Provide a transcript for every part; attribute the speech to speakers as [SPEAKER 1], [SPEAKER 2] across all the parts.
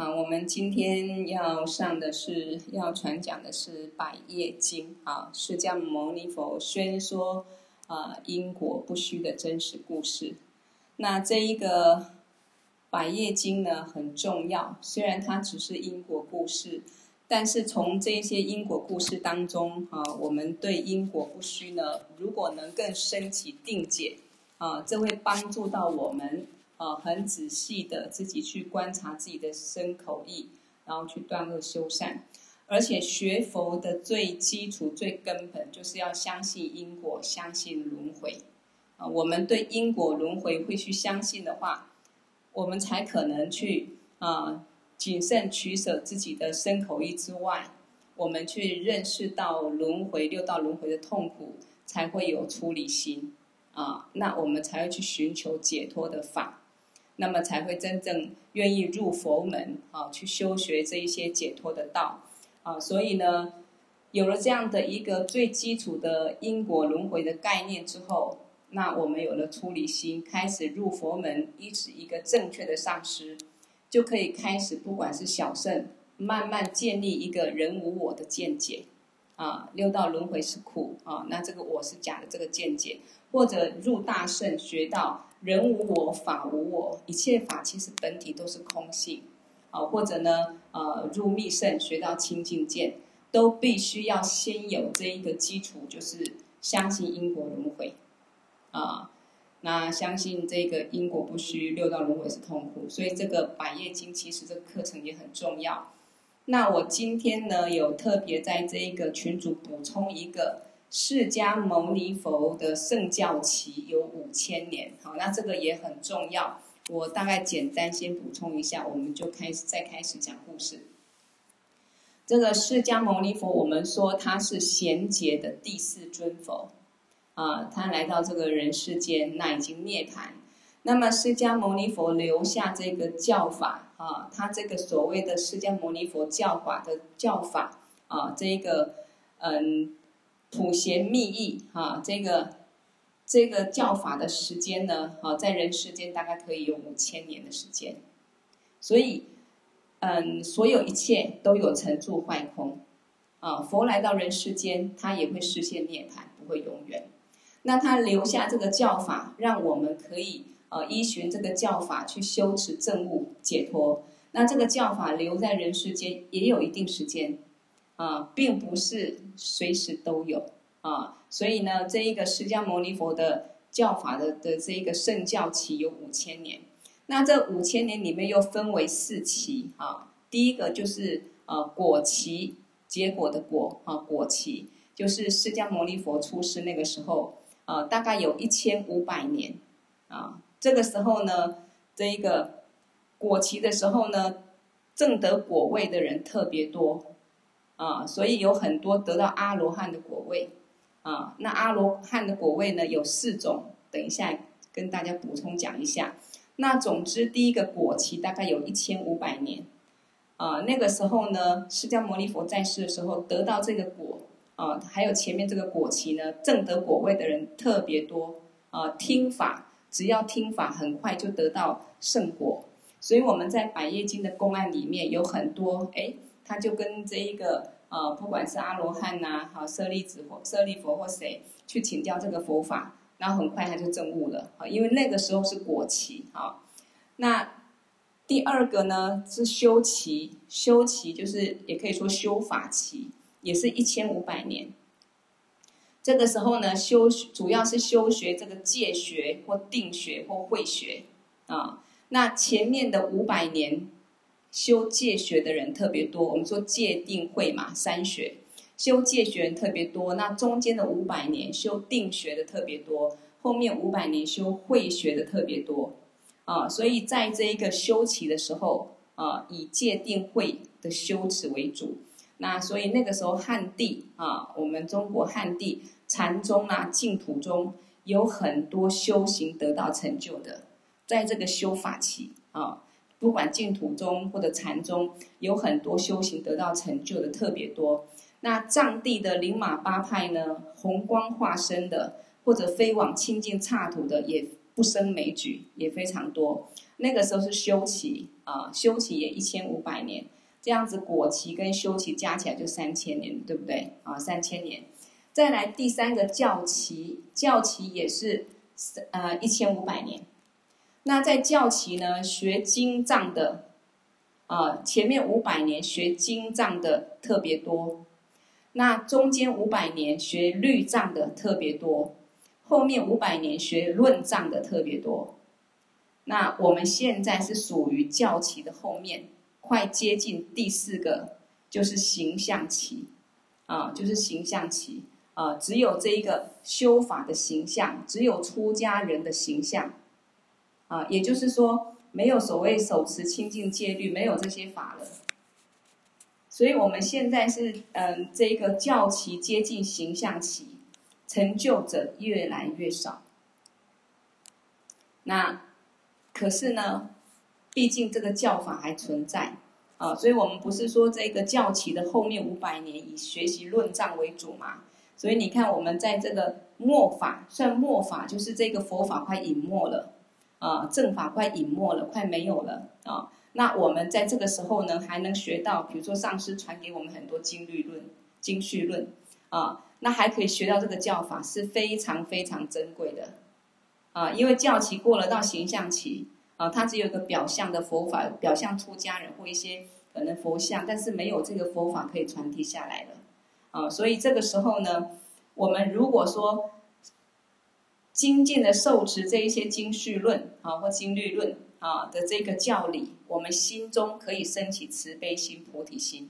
[SPEAKER 1] 好，我们今天要上的是要传讲的是《百业经》啊，释迦牟尼佛宣说啊因果不虚的真实故事。那这一个《百业经》呢很重要，虽然它只是因果故事，但是从这些因果故事当中啊，我们对因果不虚呢，如果能更升起定解啊，这会帮助到我们。啊，很仔细的自己去观察自己的身口意，然后去断恶修善。而且学佛的最基础、最根本，就是要相信因果，相信轮回。啊，我们对因果轮回会去相信的话，我们才可能去啊谨慎取舍自己的身口意之外，我们去认识到轮回六道轮回的痛苦，才会有出离心啊。那我们才会去寻求解脱的法。那么才会真正愿意入佛门啊，去修学这一些解脱的道啊。所以呢，有了这样的一个最基础的因果轮回的概念之后，那我们有了出离心，开始入佛门，依止一个正确的上师，就可以开始，不管是小圣，慢慢建立一个人无我的见解啊，六道轮回是苦啊，那这个我是假的这个见解，或者入大圣学到。人无我，法无我，一切法其实本体都是空性，啊，或者呢，呃，入密圣学到清净见，都必须要先有这一个基础，就是相信因果轮回，啊，那相信这个因果不虚，六道轮回是痛苦，所以这个百业经其实这个课程也很重要。那我今天呢，有特别在这一个群组补充一个。释迦牟尼佛的圣教期有五千年，好，那这个也很重要。我大概简单先补充一下，我们就开始再开始讲故事。这个释迦牟尼佛，我们说他是贤劫的第四尊佛，啊，他来到这个人世间，那已经涅槃。那么释迦牟尼佛留下这个教法，啊，他这个所谓的释迦牟尼佛教法的教法，啊，这一个，嗯。普贤密意，哈，这个这个教法的时间呢，啊，在人世间大概可以有五千年的时间，所以，嗯，所有一切都有成住坏空，啊，佛来到人世间，他也会实现涅槃，不会永远。那他留下这个教法，让我们可以呃依循这个教法去修持证悟解脱。那这个教法留在人世间也有一定时间。啊，并不是随时都有啊，所以呢，这一个释迦牟尼佛的教法的的这一个圣教期有五千年，那这五千年里面又分为四期啊。第一个就是呃果期，结果的果啊，果期就是释迦牟尼佛出世那个时候啊，大概有一千五百年啊。这个时候呢，这一个果期的时候呢，证得果位的人特别多。啊，所以有很多得到阿罗汉的果位，啊，那阿罗汉的果位呢有四种，等一下跟大家补充讲一下。那总之第一个果期大概有一千五百年，啊，那个时候呢，释迦牟尼佛在世的时候得到这个果，啊，还有前面这个果期呢，证得果位的人特别多，啊，听法只要听法很快就得到圣果，所以我们在百业经的公案里面有很多，哎。他就跟这一个呃，不管是阿罗汉呐，好舍利子或舍利佛或谁去请教这个佛法，然后很快他就证悟了啊，因为那个时候是果期啊。那第二个呢是修期，修期就是也可以说修法期，也是一千五百年。这个时候呢，修主要是修学这个戒学或定学或慧学啊。那前面的五百年。修戒学的人特别多，我们说戒定慧嘛，三学，修戒学人特别多。那中间的五百年修定学的特别多，后面五百年修慧学的特别多，啊，所以在这一个修期的时候，啊，以戒定慧的修持为主。那所以那个时候汉地啊，我们中国汉地禅宗啊，净土中有很多修行得到成就的，在这个修法期啊。不管净土宗或者禅宗，有很多修行得到成就的特别多。那藏地的灵马八派呢，红光化身的，或者飞往清净刹土的，也不胜枚举，也非常多。那个时候是修期啊，修期也一千五百年，这样子果期跟修期加起来就三千年，对不对？啊，三千年。再来第三个教期，教期也是呃一千五百年。那在教期呢，学经藏的啊，前面五百年学经藏的特别多，那中间五百年学律藏的特别多，后面五百年学论藏的特别多。那我们现在是属于教期的后面，快接近第四个，就是形象期啊，就是形象期啊，只有这一个修法的形象，只有出家人的形象。啊，也就是说，没有所谓手持清净戒律，没有这些法了。所以我们现在是，嗯，这个教期接近形象期，成就者越来越少。那可是呢，毕竟这个教法还存在啊，所以我们不是说这个教期的后面五百年以学习论藏为主嘛？所以你看，我们在这个末法，算末法，就是这个佛法快隐没了。啊，正法快隐没了，快没有了啊！那我们在这个时候呢，还能学到，比如说上师传给我们很多经律论、经序论啊，那还可以学到这个教法，是非常非常珍贵的啊！因为教期过了到形象期啊，它只有一个表象的佛法，表象出家人或一些可能佛像，但是没有这个佛法可以传递下来了啊！所以这个时候呢，我们如果说，精进的受持这一些经绪论啊，或经律论啊的这个教理，我们心中可以升起慈悲心、菩提心。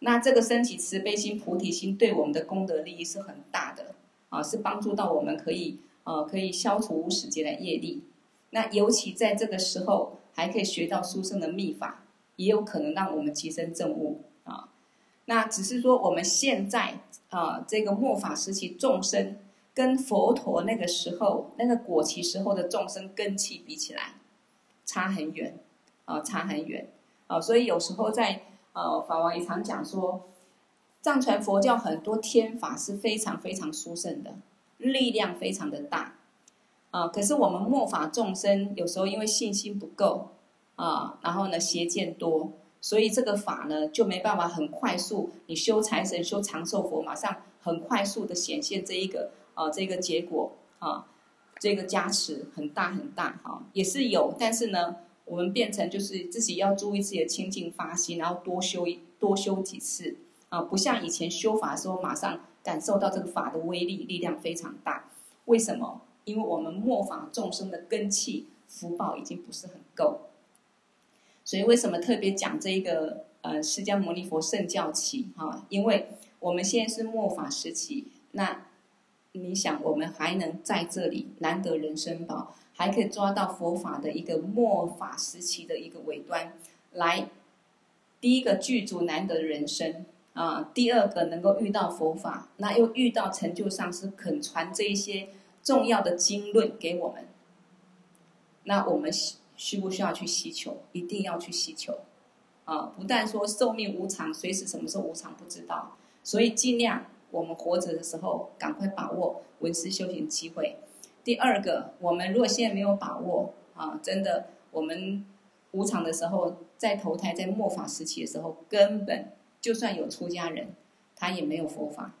[SPEAKER 1] 那这个升起慈悲心、菩提心，对我们的功德利益是很大的啊，是帮助到我们可以呃可以消除无始劫的业力。那尤其在这个时候，还可以学到殊胜的密法，也有可能让我们提升正悟啊。那只是说我们现在啊，这个末法时期众生。跟佛陀那个时候那个果期时候的众生根器比起来，差很远，啊，差很远，啊，所以有时候在呃法王也常讲说，藏传佛教很多天法是非常非常殊胜的，力量非常的大，啊，可是我们末法众生有时候因为信心不够，啊，然后呢邪见多，所以这个法呢就没办法很快速，你修财神修长寿佛，马上很快速的显现这一个。啊，这个结果啊，这个加持很大很大哈，也是有，但是呢，我们变成就是自己要注意自己的清净发心，然后多修多修几次啊，不像以前修法的时候马上感受到这个法的威力，力量非常大。为什么？因为我们末法众生的根器福报已经不是很够，所以为什么特别讲这个呃释迦牟尼佛圣教期哈？因为我们现在是末法时期，那。你想，我们还能在这里难得人生宝，还可以抓到佛法的一个末法时期的一个尾端，来，第一个具足难得人生啊，第二个能够遇到佛法，那又遇到成就上师肯传这一些重要的经论给我们，那我们需不需要去希求？一定要去希求啊！不但说寿命无常，随时什么时候无常不知道，所以尽量。我们活着的时候，赶快把握闻思修行机会。第二个，我们如果现在没有把握啊，真的，我们无常的时候，在投胎在末法时期的时候，根本就算有出家人，他也没有佛法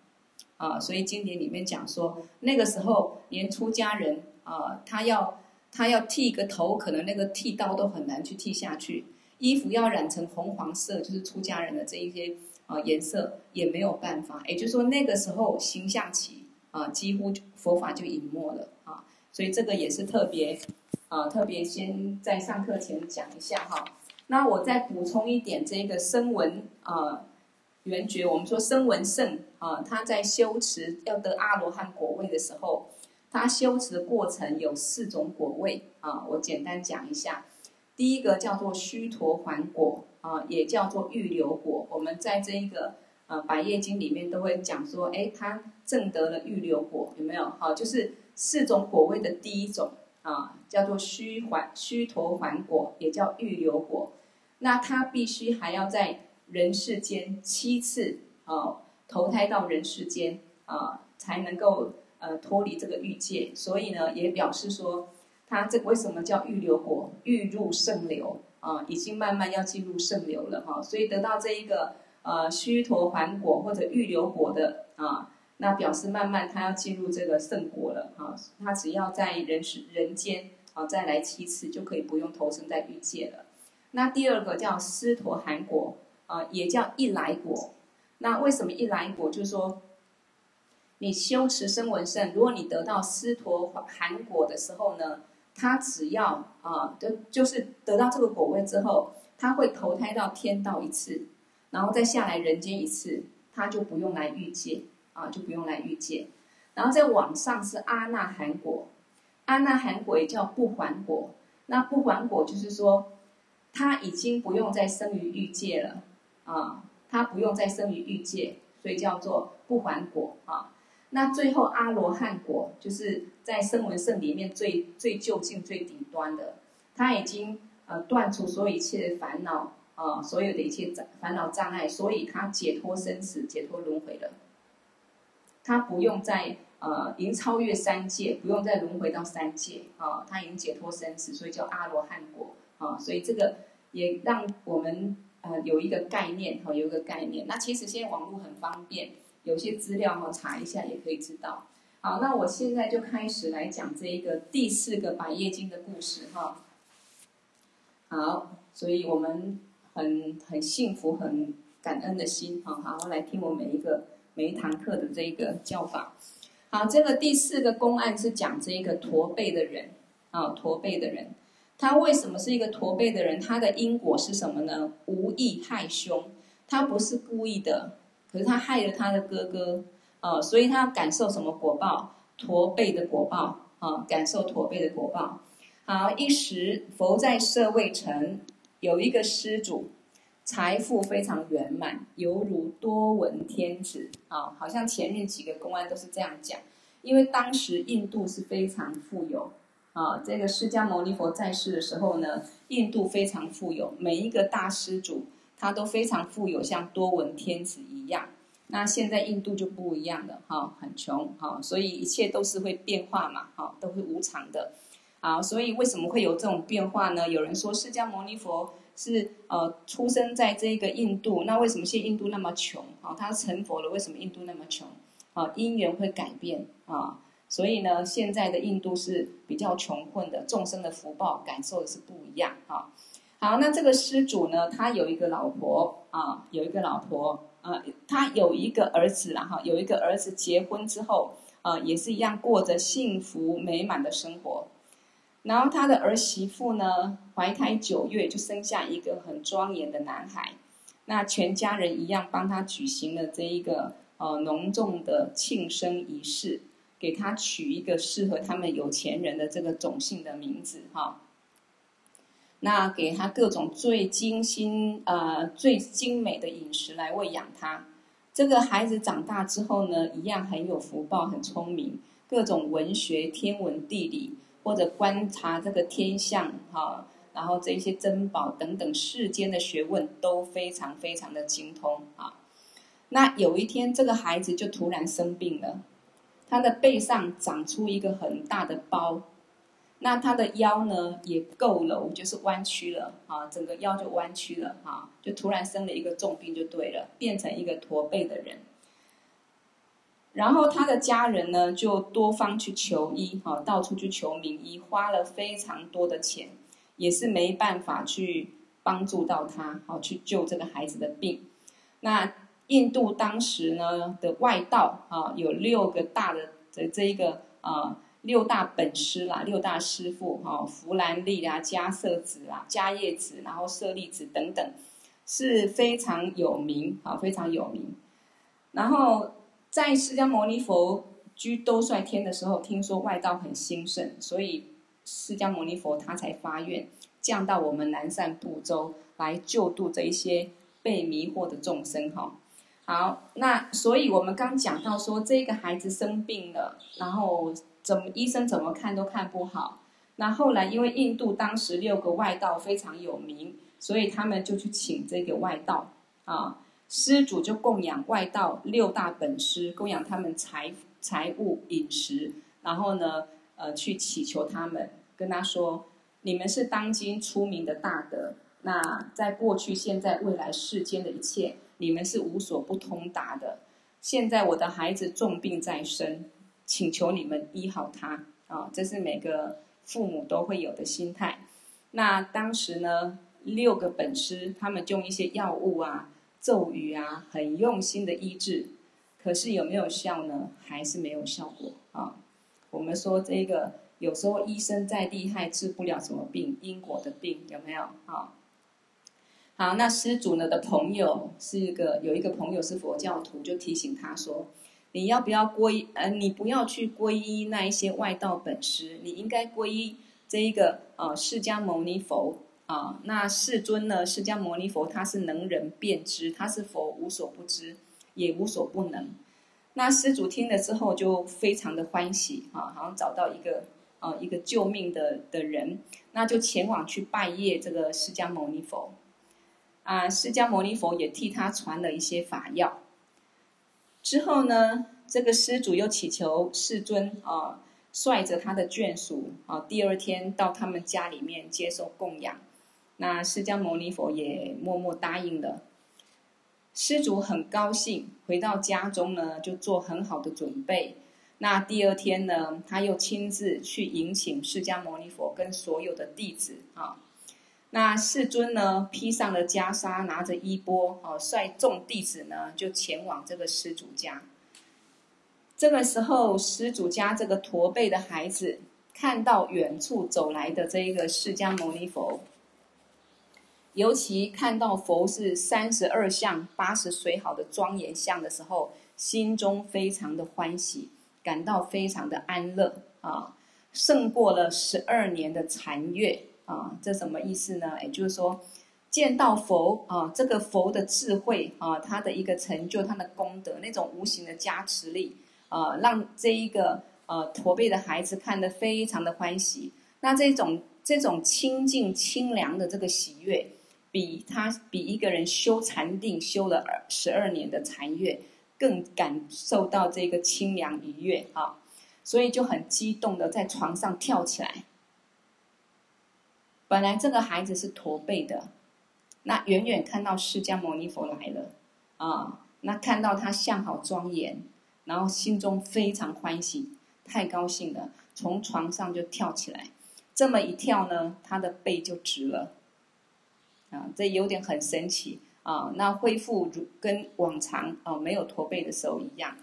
[SPEAKER 1] 啊。所以经典里面讲说，那个时候连出家人啊，他要他要剃个头，可能那个剃刀都很难去剃下去，衣服要染成红黄色，就是出家人的这一些。啊，颜色也没有办法，也就是说那个时候形象起啊，几乎佛法就隐没了啊，所以这个也是特别啊，特别先在上课前讲一下哈。那我再补充一点，这个声闻啊缘觉，我们说声闻圣啊，他在修持要得阿罗汉果位的时候，他修持的过程有四种果位啊，我简单讲一下。第一个叫做须陀洹果。啊，也叫做预流果。我们在这一个呃《百业经》里面都会讲说，哎，他证得了预流果，有没有？好，就是四种果位的第一种啊，叫做须还须陀洹果，也叫预流果。那他必须还要在人世间七次啊投胎到人世间啊，才能够呃脱离这个欲界。所以呢，也表示说它这为什么叫预流果？预入圣流啊，已经慢慢要进入圣流了哈，所以得到这一个呃须陀洹果或者预流果的啊，那表示慢慢他要进入这个圣果了啊，他只要在人世人间啊再来七次就可以不用投生在欲界了。那第二个叫斯陀含果啊，也叫一来果。那为什么一来果？就是说。你修持声闻圣，如果你得到斯陀含果的时候呢，他只要啊，得就是得到这个果位之后，他会投胎到天道一次，然后再下来人间一次，他就不用来欲界啊，就不用来欲界。然后再往上是阿那含果，阿那含果也叫不还果。那不还果就是说，他已经不用再生于欲界了啊，他不用再生于欲界，所以叫做不还果啊。那最后阿罗汉果就是在声闻圣里面最最就近最顶端的，他已经呃断除所有一切的烦恼啊、呃，所有的一切障烦恼障碍，所以他解脱生死，解脱轮回了。他不用再呃已经超越三界，不用再轮回到三界啊，他已经解脱生死，所以叫阿罗汉果啊。所以这个也让我们呃有一个概念哈，有一个概念。那其实现在网络很方便。有些资料哈，查一下也可以知道。好，那我现在就开始来讲这一个第四个百叶经的故事哈。好，所以我们很很幸福、很感恩的心，好好来听我每一个每一堂课的这一个教法。好，这个第四个公案是讲这一个驼背的人啊，驼背的人，他为什么是一个驼背的人？他的因果是什么呢？无意害凶，他不是故意的。可是他害了他的哥哥，啊、所以他要感受什么果报？驼背的果报，啊、感受驼背的果报。好，一时佛在舍卫城，有一个施主，财富非常圆满，犹如多闻天子，啊、好像前面几个公案都是这样讲。因为当时印度是非常富有，啊、这个释迦牟尼佛在世的时候呢，印度非常富有，每一个大施主。他都非常富有，像多闻天子一样。那现在印度就不一样了，哈，很穷，哈，所以一切都是会变化嘛，哈，都会无常的，啊，所以为什么会有这种变化呢？有人说释迦牟尼佛是呃出生在这个印度，那为什么现印度那么穷？啊，他成佛了，为什么印度那么穷？啊，因缘会改变啊，所以呢，现在的印度是比较穷困的，众生的福报感受的是不一样，哈。好，那这个施主呢，他有一个老婆啊，有一个老婆啊，他有一个儿子啦，哈，有一个儿子结婚之后啊，也是一样过着幸福美满的生活。然后他的儿媳妇呢，怀胎九月就生下一个很庄严的男孩，那全家人一样帮他举行了这一个呃隆重的庆生仪式，给他取一个适合他们有钱人的这个种姓的名字，哈。那给他各种最精心、呃最精美的饮食来喂养他。这个孩子长大之后呢，一样很有福报，很聪明，各种文学、天文、地理或者观察这个天象哈，然后这些珍宝等等世间的学问都非常非常的精通啊。那有一天，这个孩子就突然生病了，他的背上长出一个很大的包。那他的腰呢也佝僂，就是弯曲了啊，整个腰就弯曲了哈，就突然生了一个重病就对了，变成一个驼背的人。然后他的家人呢就多方去求医哈，到处去求名医，花了非常多的钱，也是没办法去帮助到他，好去救这个孩子的病。那印度当时呢的外道啊，有六个大的这这一个啊。六大本师啦，六大师父哈，福兰利啊，迦叶子啊，迦叶子，然后舍利子等等，是非常有名啊，非常有名。然后在释迦牟尼佛居兜率天的时候，听说外道很兴盛，所以释迦牟尼佛他才发愿降到我们南赡部洲来救度这一些被迷惑的众生哈。好，那所以我们刚讲到说这个孩子生病了，然后。怎么医生怎么看都看不好，那后来因为印度当时六个外道非常有名，所以他们就去请这个外道啊，施主就供养外道六大本师，供养他们财财物饮食，然后呢，呃，去祈求他们跟他说：“你们是当今出名的大德，那在过去、现在、未来世间的一切，你们是无所不通达的。现在我的孩子重病在身，请求你们医好他啊！这是每个父母都会有的心态。那当时呢，六个本师他们用一些药物啊、咒语啊，很用心的医治。”可是有没有效呢？还是没有效果啊？我们说这个有时候医生再厉害，治不了什么病，因果的病有没有啊？好，那施主呢的朋友是一个有一个朋友是佛教徒，就提醒他说：你要不要皈？呃，你不要去皈依那一些外道本师，你应该皈依这一个呃释迦牟尼佛啊。那世尊呢？释迦牟尼佛他是能人遍知，他是佛无所不知。也无所不能。那施主听了之后就非常的欢喜啊，好像找到一个啊一个救命的的人，那就前往去拜谒这个释迦牟尼佛。啊，释迦牟尼佛也替他传了一些法药。之后呢，这个施主又祈求世尊啊，率着他的眷属啊，第二天到他们家里面接受供养。那释迦牟尼佛也默默答应了。施主很高兴，回到家中呢，就做很好的准备。那第二天呢，他又亲自去迎请释迦牟尼佛跟所有的弟子啊。那世尊呢，披上了袈裟，拿着衣钵，哦，率众弟子呢，就前往这个施主家。这个时候，施主家这个驼背的孩子看到远处走来的这一个释迦牟尼佛。尤其看到佛是三十二相八十随好的庄严相的时候，心中非常的欢喜，感到非常的安乐啊，胜过了十二年的禅月啊。这什么意思呢？也就是说，见到佛啊，这个佛的智慧啊，他的一个成就，他的功德，那种无形的加持力啊，让这一个呃驼背的孩子看得非常的欢喜。那这种这种清净清凉的这个喜悦。比他比一个人修禅定修了二十二年的禅悦更感受到这个清凉愉悦啊，所以就很激动的在床上跳起来。本来这个孩子是驼背的，那远远看到释迦牟尼佛来了啊，那看到他相好庄严，然后心中非常欢喜，太高兴了，从床上就跳起来。这么一跳呢，他的背就直了。啊，这有点很神奇啊！那恢复如跟往常啊没有驼背的时候一样，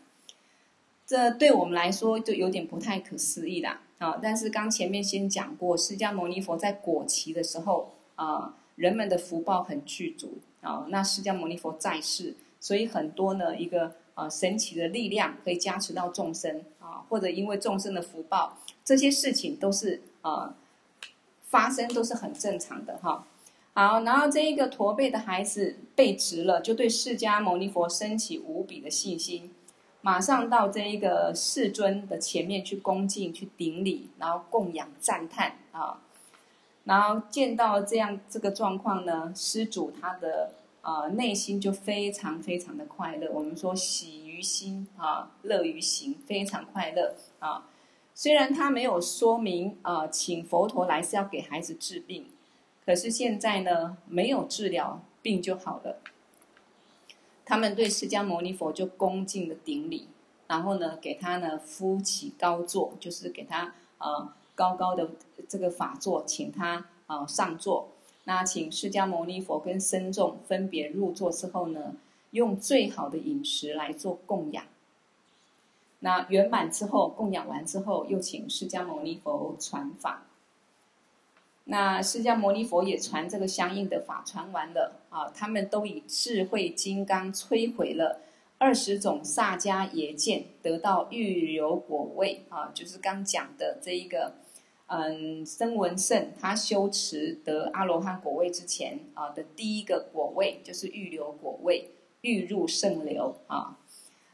[SPEAKER 1] 这对我们来说就有点不太可思议啦啊！但是刚前面先讲过，释迦牟尼佛在果期的时候啊，人们的福报很具足啊。那释迦牟尼佛在世，所以很多呢一个啊神奇的力量可以加持到众生啊，或者因为众生的福报，这些事情都是啊发生都是很正常的哈。好，然后这一个驼背的孩子背直了，就对释迦牟尼佛升起无比的信心，马上到这一个世尊的前面去恭敬、去顶礼，然后供养、赞叹啊。然后见到这样这个状况呢，施主他的啊、内心就非常非常的快乐。我们说喜于心啊，乐于行，非常快乐啊。虽然他没有说明啊、请佛陀来是要给孩子治病。可是现在呢，没有治疗病就好了。他们对释迦牟尼佛就恭敬的顶礼，然后呢，给他呢敷起高座，就是给他呃高高的这个法座，请他啊、呃、上座。那请释迦牟尼佛跟僧众分别入座之后呢，用最好的饮食来做供养。那圆满之后，供养完之后，又请释迦牟尼佛传法。那释迦牟尼佛也传这个相应的法，传完了啊，他们都以智慧金刚摧毁了二十种萨迦耶见，得到预流果位啊，就是刚讲的这一个，嗯，声闻圣他修持得阿罗汉果位之前啊的第一个果位就是预流果位，欲入圣流啊。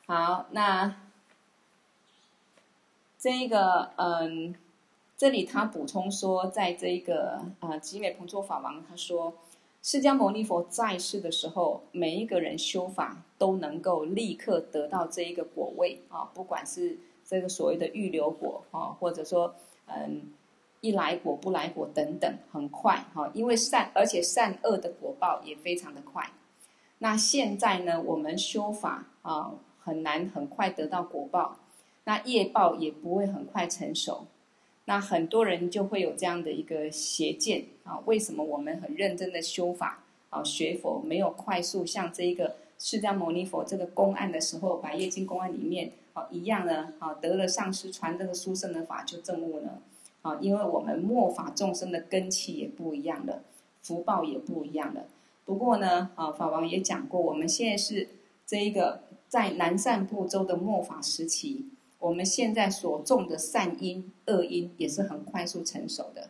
[SPEAKER 1] 好，那这个嗯。这里他补充说，在这个啊，集美彭措法王他说，释迦牟尼佛在世的时候，每一个人修法都能够立刻得到这一个果位啊，不管是这个所谓的预留果啊，或者说嗯一来果不来果等等，很快哈，因为善而且善恶的果报也非常的快。那现在呢，我们修法啊，很难很快得到果报，那业报也不会很快成熟。那很多人就会有这样的一个邪见啊，为什么我们很认真的修法啊，学佛没有快速像这一个释迦牟尼佛这个公案的时候，百业经公案里面啊一样呢啊，得了上师传这个殊胜的法就证悟呢？啊，因为我们末法众生的根器也不一样了，福报也不一样了。不过呢，啊，法王也讲过，我们现在是这一个在南赡部洲的末法时期，我们现在所种的善因、恶因也是很快速成熟的。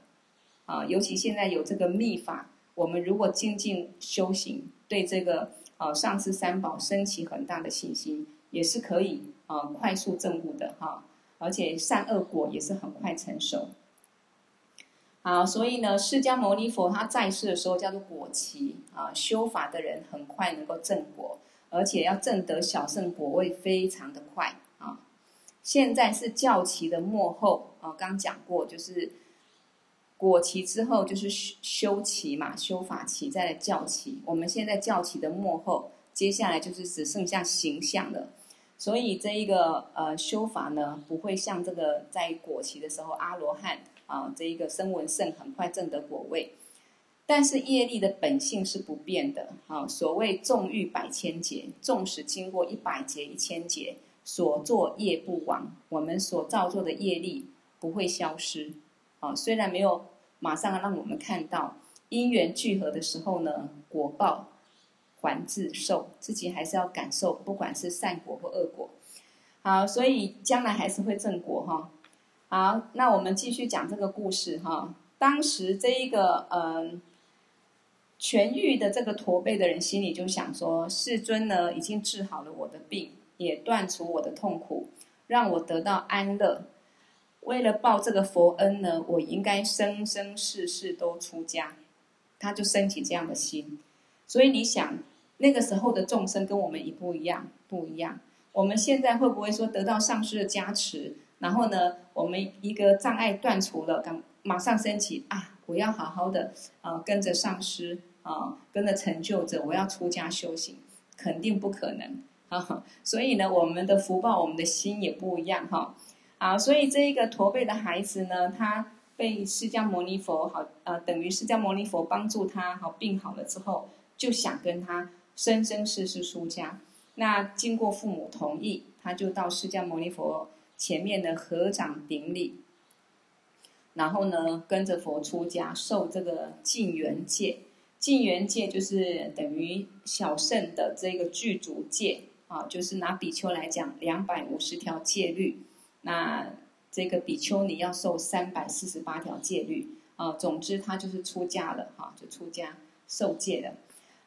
[SPEAKER 1] 啊，尤其现在有这个密法，我们如果精进修行，对这个啊上师三宝升起很大的信心，也是可以啊快速证悟的哈，而且善恶果也是很快成熟。好，所以呢，释迦牟尼佛他在世的时候叫做果期啊，修法的人很快能够证果，而且要证得小圣果位非常的快。现在是教期的末后啊，刚讲过就是果期之后就是修修期嘛，修法期再来教期。我们现在教期的末后，接下来就是只剩下形象了。所以这一个呃修法呢，不会像这个在果期的时候阿罗汉。啊，这一个声闻圣很快证得果位，但是业力的本性是不变的。啊，所谓纵欲百千劫，纵使经过一百劫、一千劫，所作业不亡，我们所造作的业力不会消失。啊，虽然没有马上让我们看到因缘聚合的时候呢，果报还自受，自己还是要感受，不管是善果或恶果。好，所以将来还是会正果哈。好，那我们继续讲这个故事哈。当时这一个嗯痊愈的这个驼背的人心里就想说：世尊呢已经治好了我的病，也断除我的痛苦，让我得到安乐。为了报这个佛恩呢，我应该生生世世都出家。他就升起这样的心。所以你想，那个时候的众生跟我们一不一样？不一样。我们现在会不会说得到上师的加持？然后呢，我们一个障碍断除了，刚马上升起啊！我要好好的啊、跟着上师啊，跟着成就者，我要出家修行，肯定不可能啊！所以呢，我们的福报，我们的心也不一样哈。啊，所以这一个驼背的孩子呢，他被释迦牟尼佛好呃，等于释迦牟尼佛帮助他好病好了之后，就想跟他生生世世出家。那经过父母同意，他就到释迦牟尼佛。前面的合掌顶礼，然后呢，跟着佛出家，受这个净圆戒。净圆戒就是等于小圣的这个具足戒啊，就是拿比丘来讲，两百五十条戒律。那这个比丘尼要受三百四十八条戒律啊。总之，他就是出家了哈、就出家受戒了。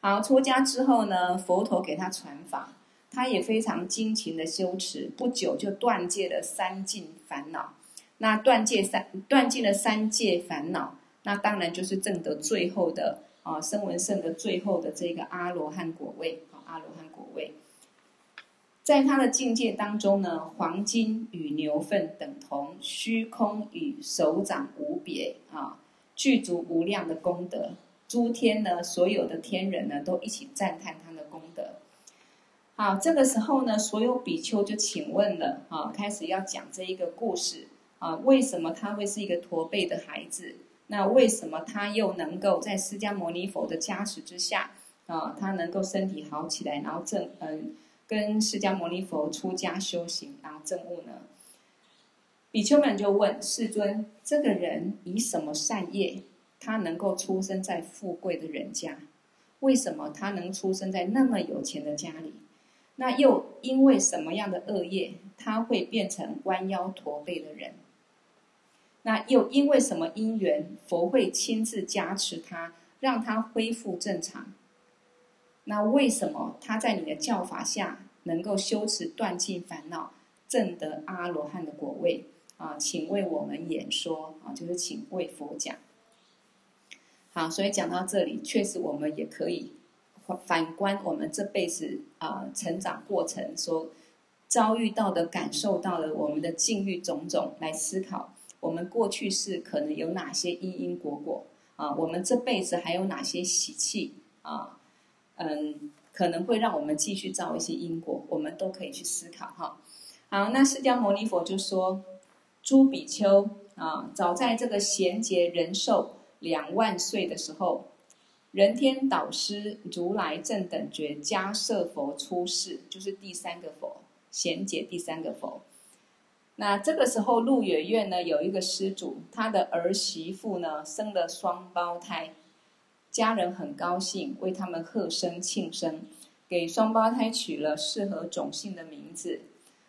[SPEAKER 1] 好，出家之后呢，佛陀给他传法。他也非常精勤的修持，不久就断戒了三尽烦恼。那断戒三断尽了三界烦恼，那当然就是证得最后的啊，声闻圣的最后的这个阿罗汉果位啊，阿罗汉果位。在他的境界当中呢，黄金与牛粪等同，虚空与手掌无别啊，具足无量的功德。诸天呢，所有的天人呢，都一起赞叹他的功德。好，这个时候呢，所有比丘就请问了，啊，开始要讲这一个故事，啊，为什么他会是一个驼背的孩子？那为什么他又能够在释迦牟尼佛的加持之下，啊，他能够身体好起来，然后正，嗯，跟释迦牟尼佛出家修行，然后证悟呢？比丘们就问世尊：这个人以什么善业，他能够出生在富贵的人家？为什么他能出生在那么有钱的家里？那又因为什么样的恶业，他会变成弯腰驼背的人？那又因为什么因缘，佛会亲自加持他，让他恢复正常？那为什么他在你的教法下能够修持断尽烦恼，证得阿罗汉的果位？啊，请为我们演说啊，就是请为佛讲。好，所以讲到这里，确实我们也可以。反观我们这辈子啊、成长过程所遭遇到的、感受到的，我们的境遇种种来思考，我们过去世可能有哪些因因果果啊？我们这辈子还有哪些喜气啊？嗯，可能会让我们继续造一些因果，我们都可以去思考哈。好，那释迦牟尼佛就说：“诸比丘啊，早在这个贤劫人寿两万岁的时候，人天导师如来正等觉迦叶佛出世，就是第三个佛，贤劫第三个佛。那这个时候，鹿野苑呢有一个施主，他的儿媳妇呢生了双胞胎。”家人很高兴，为他们贺生庆生，给双胞胎取了适合种姓的名字，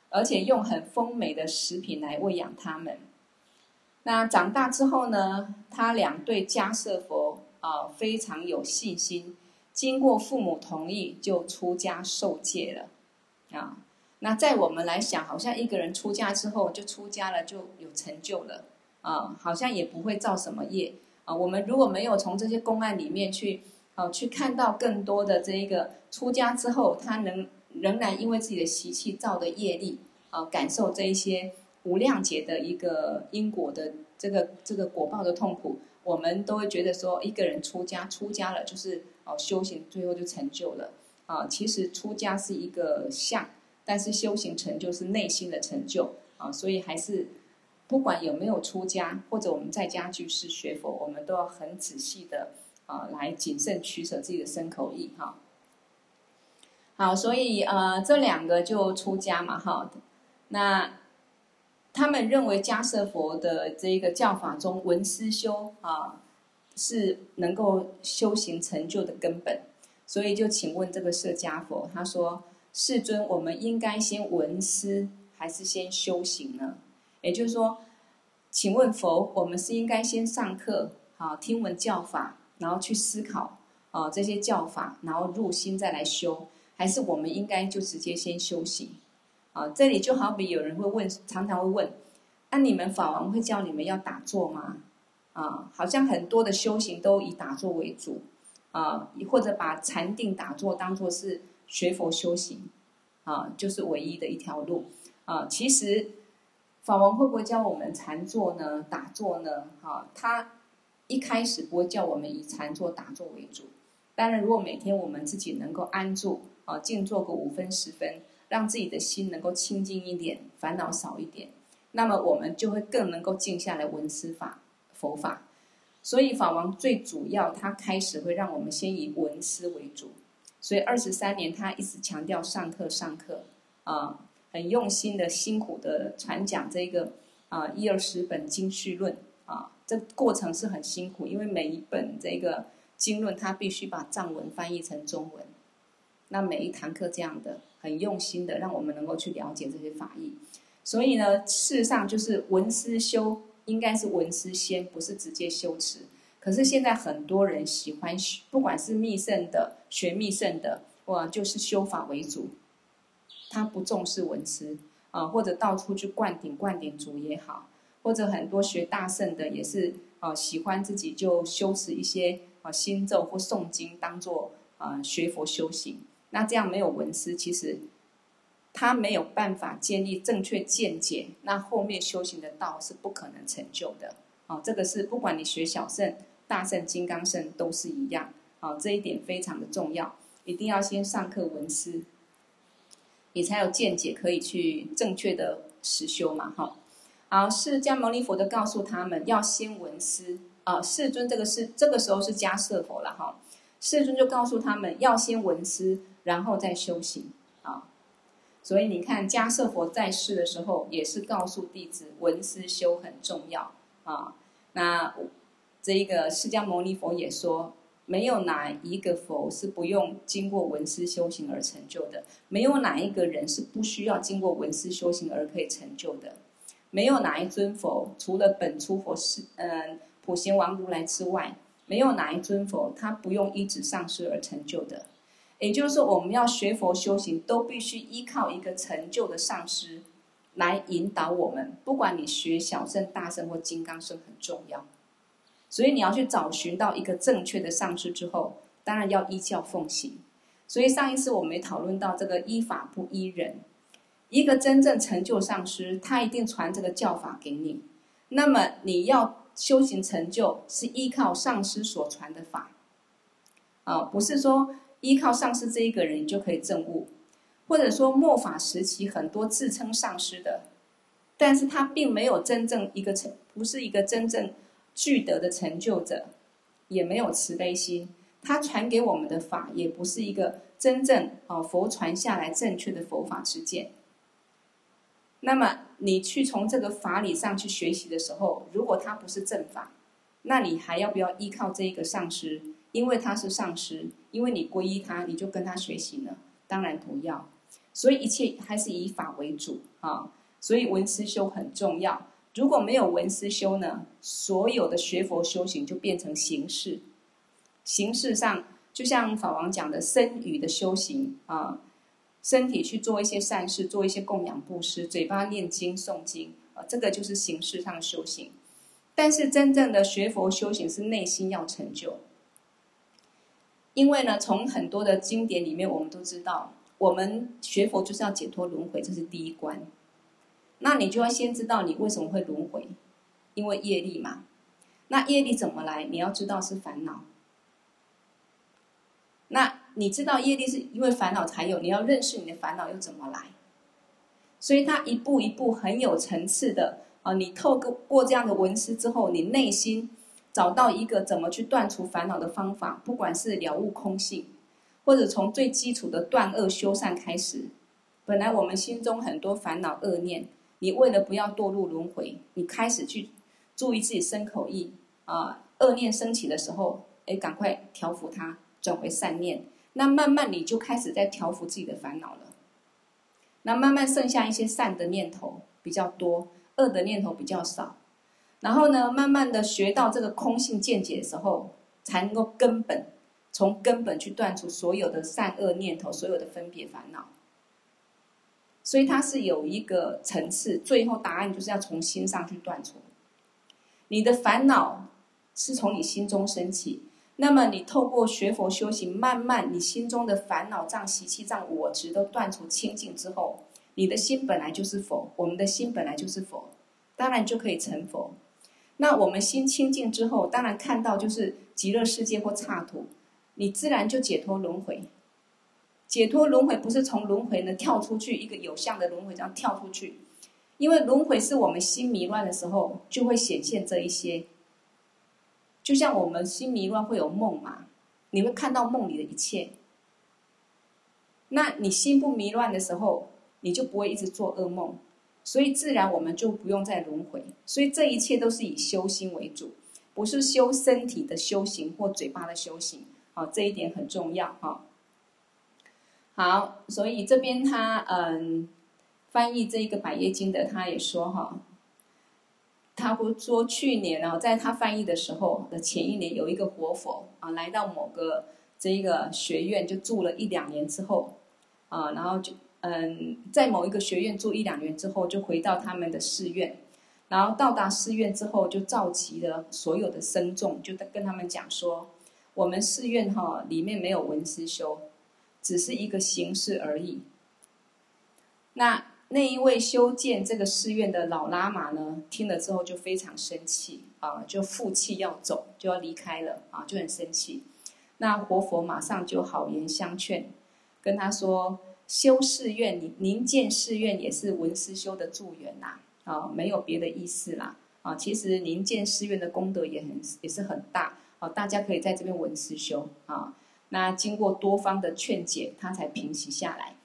[SPEAKER 1] 而且用很丰美的食品来喂养他们。那长大之后呢，他俩对迦叶佛啊、非常有信心，经过父母同意就出家受戒了啊。那在我们来想，好像一个人出家之后就出家了，就有成就了啊，好像也不会造什么业。啊，我们如果没有从这些公案里面去，啊，去看到更多的这一个出家之后，他能仍然因为自己的习气造的业力，啊，感受这一些无量劫的一个因果的这个这个果报的痛苦，我们都会觉得说，一个人出家出家了，就是哦修行最后就成就了。啊，其实出家是一个相，但是修行成就是内心的成就。啊，所以还是。不管有没有出家，或者我们在家居士学佛，我们都要很仔细的啊，来谨慎取舍自己的身口意哈。好，所以呃，这两个就出家嘛哈。那他们认为迦叶佛的这一个教法中，闻思修啊是能够修行成就的根本，所以就请问这个释迦佛，他说：“世尊，我们应该先闻思，还是先修行呢？”也就是说，请问佛，我们是应该先上课，啊听闻教法，然后去思考啊这些教法，然后入心再来修，还是我们应该就直接先修行？啊，这里就好比有人会问，常常会问，那你们法王会教你们要打坐吗？啊，好像很多的修行都以打坐为主，啊，或者把禅定打坐当做是学佛修行，啊，就是唯一的一条路，啊，其实。法王会不会教我们禅坐呢？打坐呢？哈，他一开始不会叫我们以禅坐打坐为主。当然，如果每天我们自己能够安住啊，静坐个五分十分，让自己的心能够清净一点，烦恼少一点，那么我们就会更能够静下来闻思法佛法。所以法王最主要，他开始会让我们先以闻思为主。所以二十三年，他一直强调上课上课啊。很用心的、辛苦的传讲这个啊一二十本经序论啊，这过程是很辛苦，因为每一本这个经论，它必须把藏文翻译成中文。那每一堂课这样的很用心的，让我们能够去了解这些法义。所以呢，事实上就是文思修，应该是文思先，不是直接修持。可是现在很多人喜欢，不管是密圣的、学密圣的，哇，就是修法为主。他不重视文思啊，或者到处去灌顶灌顶主也好，或者很多学大圣的也是啊，喜欢自己就修持一些啊心咒或诵经当做啊学佛修行。那这样没有文思，其实他没有办法建立正确见解，那后面修行的道是不可能成就的。啊，这个是不管你学小圣、大圣、金刚圣都是一样。啊，这一点非常的重要，一定要先上课文思。你才有见解，可以去正确的实修嘛，哈。好，释迦牟尼佛的告诉他们要先闻思啊。世尊这个是这个时候是迦舍佛了哈。世尊就告诉他们要先闻思，然后再修行啊。所以你看迦舍佛在世的时候，也是告诉弟子闻思修很重要啊。那这一个释迦牟尼佛也说。没有哪一个佛是不用经过闻思修行而成就的，没有哪一个人是不需要经过闻思修行而可以成就的，没有哪一尊佛除了本初佛是嗯普贤王如来之外，没有哪一尊佛他不用依止上师而成就的。也就是说，我们要学佛修行，都必须依靠一个成就的上师来引导我们。不管你学小乘、大乘或金刚乘，很重要。所以你要去找寻到一个正确的上师之后，当然要依教奉行。所以上一次我们讨论到这个依法不依人，一个真正成就上师，他一定传这个教法给你。那么你要修行成就，是依靠上师所传的法，啊，不是说依靠上师这一个人你就可以证悟，或者说末法时期很多自称上师的，但是他并没有真正一个成，不是一个真正具德的成就者，也没有慈悲心，他传给我们的法也不是一个真正啊佛传下来正确的佛法之见。那么你去从这个法理上去学习的时候，如果他不是正法，那你还要不要依靠这一个上师？因为他是上师，因为你皈依他，你就跟他学习呢？当然不要。所以一切还是以法为主啊。所以闻思修很重要。如果没有文思修呢，所有的学佛修行就变成形式。形式上，就像法王讲的身语的修行啊。身体去做一些善事，做一些供养布施，嘴巴念经诵经，啊，这个就是形式上修行。但是真正的学佛修行是内心要成就。因为呢，从很多的经典里面，我们都知道，我们学佛就是要解脱轮回，这是第一关。那你就要先知道你为什么会轮回，因为业力嘛。那业力怎么来？你要知道是烦恼。那你知道业力是因为烦恼才有，你要认识你的烦恼又怎么来？所以他一步一步很有层次的啊，你透过过这样的文思之后，你内心找到一个怎么去断除烦恼的方法，不管是了悟空性，或者从最基础的断恶修善开始。本来我们心中很多烦恼恶念，你为了不要堕入轮回，你开始去注意自己身口意啊，恶念升起的时候，哎，赶快调伏它。转回善念，那慢慢你就开始在调伏自己的烦恼了。那慢慢剩下一些善的念头比较多，恶的念头比较少。然后呢，慢慢的学到这个空性见解的时候，才能够根本从根本去断除所有的善恶念头，所有的分别烦恼。所以它是有一个层次，最后答案就是要从心上去断除。你的烦恼是从你心中升起。那么你透过学佛修行，慢慢你心中的烦恼障、习气障、我执都断除清净之后，你的心本来就是佛，我们的心本来就是佛，当然就可以成佛。那我们心清净之后，当然看到就是极乐世界或刹土，你自然就解脱轮回。解脱轮回不是从轮回呢跳出去，一个有相的轮回这样跳出去，因为轮回是我们心迷乱的时候就会显现这一些。就像我们心迷乱会有梦嘛，你会看到梦里的一切。那你心不迷乱的时候，你就不会一直做噩梦，所以自然我们就不用再轮回。所以这一切都是以修心为主，不是修身体的修行或嘴巴的修行。好，这一点很重要哈。好，所以这边他嗯翻译这一个百业经的，他也说哈。他不说去年啊，在他翻译的时候的前一年，有一个活佛啊，来到某个这一个学院就住了一两年之后，啊，然后就嗯，在某一个学院住一两年之后，就回到他们的寺院，然后到达寺院之后，就召集了所有的僧众，就跟他们讲说，我们寺院哈里面没有文思修，只是一个形式而已。那。那一位修建这个寺院的老喇嘛呢，听了之后就非常生气啊，就负气要走，就要离开了啊，就很生气。那活佛马上就好言相劝，跟他说：修寺院，您您建寺院也是闻思修的助缘呐，啊，没有别的意思啦，啊，其实您建寺院的功德也很也是很大，啊，大家可以在这边闻思修啊。那经过多方的劝解，他才平息下来。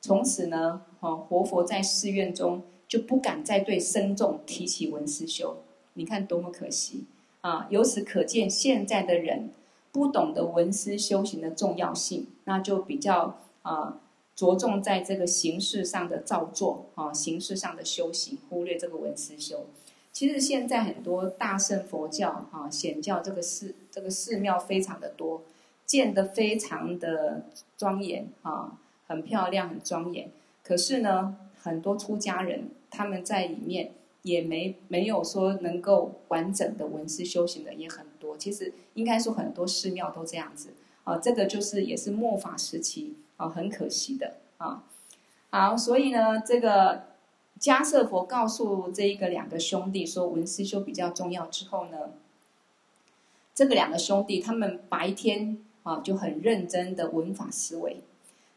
[SPEAKER 1] 从此呢，哈活佛在寺院中就不敢再对僧众提起文思修。你看多么可惜啊！由此可见，现在的人不懂得文思修行的重要性，那就比较啊着重在这个形式上的造作啊，形式上的修行，忽略这个文思修。其实现在很多大乘佛教啊显教这个寺这个寺庙非常的多，建得非常的庄严啊。很漂亮，很庄严。可是呢，很多出家人他们在里面也没没有说能够完整的文思修行的也很多。其实应该说很多寺庙都这样子啊。这个就是也是末法时期啊，很可惜的啊。好，所以呢，这个迦叶佛告诉这一个两个兄弟说文思修比较重要之后呢，这个两个兄弟他们白天啊就很认真的文法思维，